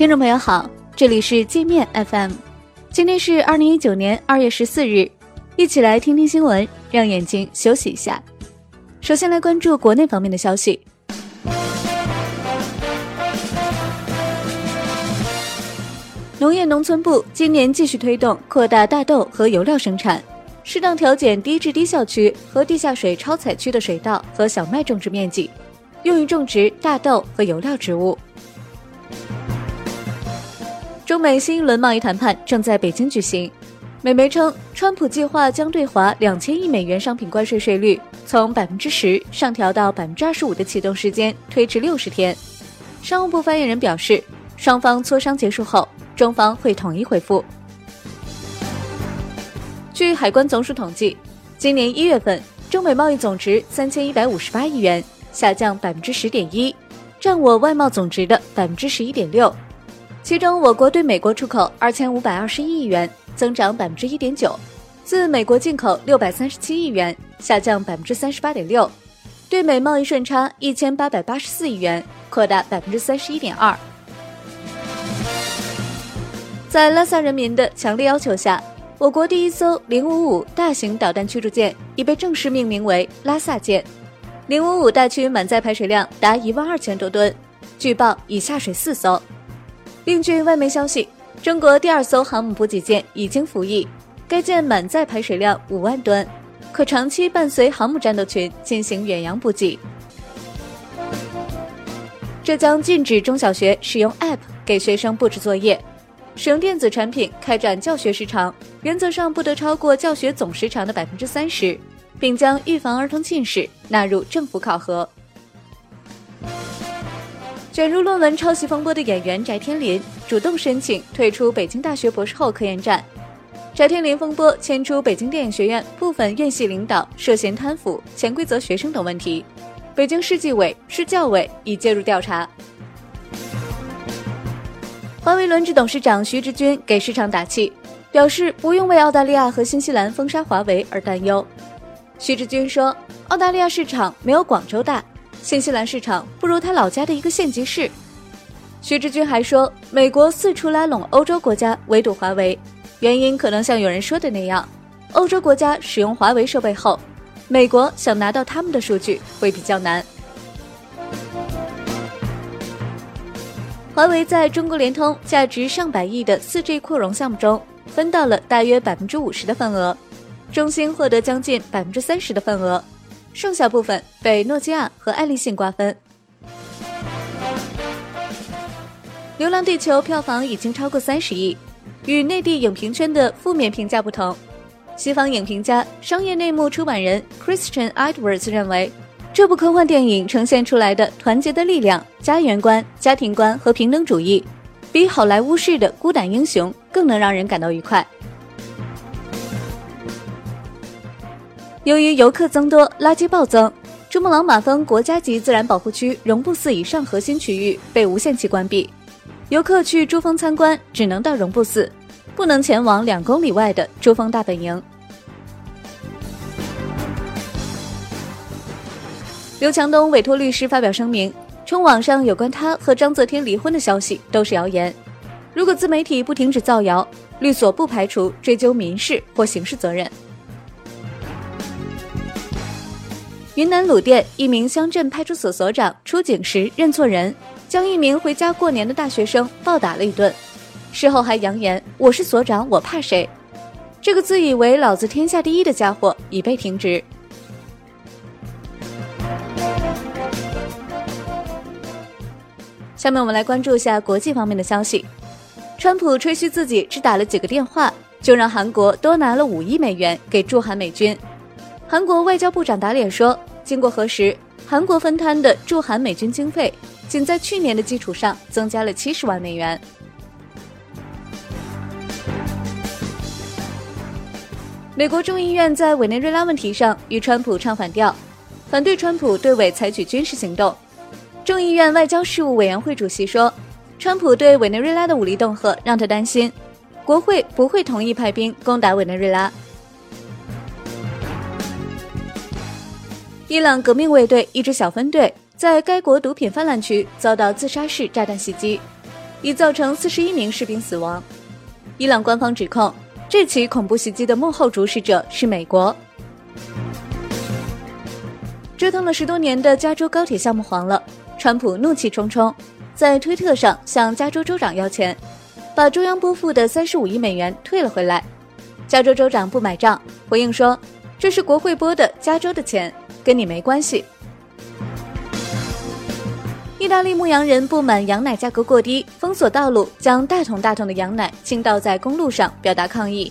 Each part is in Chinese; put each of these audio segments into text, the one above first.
听众朋友好，这里是界面 FM，今天是二零一九年二月十四日，一起来听听新闻，让眼睛休息一下。首先来关注国内方面的消息。农业农村部今年继续推动扩大大豆和油料生产，适当调减低至低效区和地下水超采区的水稻和小麦种植面积，用于种植大豆和油料植物。中美新一轮贸易谈判正在北京举行。美媒称，川普计划将对华两千亿美元商品关税税率从百分之十上调到百分之二十五的启动时间推迟六十天。商务部发言人表示，双方磋商结束后，中方会统一回复。据海关总署统计，今年一月份中美贸易总值三千一百五十八亿元，下降百分之十点一，占我外贸总值的百分之十一点六。其中，我国对美国出口二千五百二十一亿元，增长百分之一点九；自美国进口六百三十七亿元，下降百分之三十八点六；对美贸易顺差一千八百八十四亿元，扩大百分之三十一点二。在拉萨人民的强烈要求下，我国第一艘零五五大型导弹驱逐舰已被正式命名为“拉萨舰”。零五五大驱满载排水量达一万二千多吨，据报已下水四艘。另据外媒消息，中国第二艘航母补给舰已经服役，该舰满载排水量五万吨，可长期伴随航母战斗群进行远洋补给。浙江禁止中小学使用 App 给学生布置作业，使用电子产品开展教学时长原则上不得超过教学总时长的百分之三十，并将预防儿童近视纳入政府考核。卷入论文抄袭风波的演员翟天临主动申请退出北京大学博士后科研站。翟天临风波牵出北京电影学院部分院系领导涉嫌贪腐、潜规则学生等问题，北京市纪委、市教委已介入调查。华为轮值董事长徐直军给市场打气，表示不用为澳大利亚和新西兰封杀华为而担忧。徐直军说：“澳大利亚市场没有广州大。”新西兰市场不如他老家的一个县级市。徐志军还说，美国四处拉拢欧洲国家围堵华为，原因可能像有人说的那样，欧洲国家使用华为设备后，美国想拿到他们的数据会比较难。华为在中国联通价值上百亿的 4G 扩容项目中分到了大约百分之五十的份额，中兴获得将近百分之三十的份额。剩下部分被诺基亚和爱立信瓜分。《流浪地球》票房已经超过三十亿，与内地影评圈的负面评价不同，西方影评家、商业内幕出版人 Christian Edwards 认为，这部科幻电影呈现出来的团结的力量、家园观、家庭观和平等主义，比好莱坞式的孤胆英雄更能让人感到愉快。由于游客增多，垃圾暴增，珠穆朗玛峰国家级自然保护区绒布寺以上核心区域被无限期关闭，游客去珠峰参观只能到绒布寺，不能前往两公里外的珠峰大本营。刘强东委托律师发表声明，称网上有关他和章泽天离婚的消息都是谣言，如果自媒体不停止造谣，律所不排除追究民事或刑事责任。云南鲁甸一名乡镇派出所所长出警时认错人，将一名回家过年的大学生暴打了一顿，事后还扬言：“我是所长，我怕谁？”这个自以为老子天下第一的家伙已被停职。下面我们来关注一下国际方面的消息。川普吹嘘自己只打了几个电话，就让韩国多拿了五亿美元给驻韩美军。韩国外交部长打脸说。经过核实，韩国分摊的驻韩美军经费，仅在去年的基础上增加了七十万美元。美国众议院在委内瑞拉问题上与川普唱反调，反对川普对委采取军事行动。众议院外交事务委员会主席说，川普对委内瑞拉的武力恫吓让他担心，国会不会同意派兵攻打委内瑞拉。伊朗革命卫队一支小分队在该国毒品泛滥区遭到自杀式炸弹袭击，已造成四十一名士兵死亡。伊朗官方指控这起恐怖袭击的幕后主使者是美国。折腾了十多年的加州高铁项目黄了，川普怒气冲冲，在推特上向加州州长要钱，把中央拨付的三十五亿美元退了回来。加州州长不买账，回应说：“这是国会拨的加州的钱，跟你没关系。”意大利牧羊人不满羊奶价格过低，封锁道路，将大桶大桶的羊奶倾倒在公路上，表达抗议。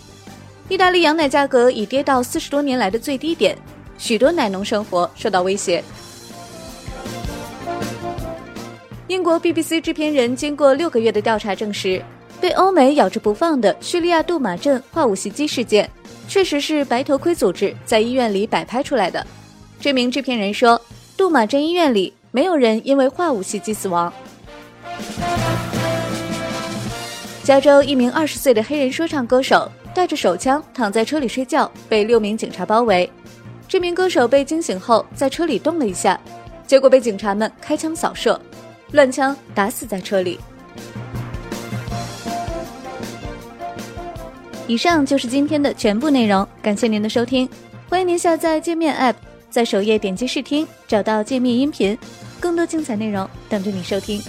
意大利羊奶价格已跌到四十多年来的最低点。许多奶农生活受到威胁。英国 BBC 制片人经过六个月的调查证实，被欧美咬着不放的叙利亚杜马镇化武袭击事件，确实是白头盔组织在医院里摆拍出来的。这名制片人说，杜马镇医院里没有人因为化武袭击死亡。加州一名二十岁的黑人说唱歌手带着手枪躺在车里睡觉，被六名警察包围。这名歌手被惊醒后，在车里动了一下，结果被警察们开枪扫射，乱枪打死在车里。以上就是今天的全部内容，感谢您的收听，欢迎您下载界面 App，在首页点击试听，找到界面音频，更多精彩内容等着你收听。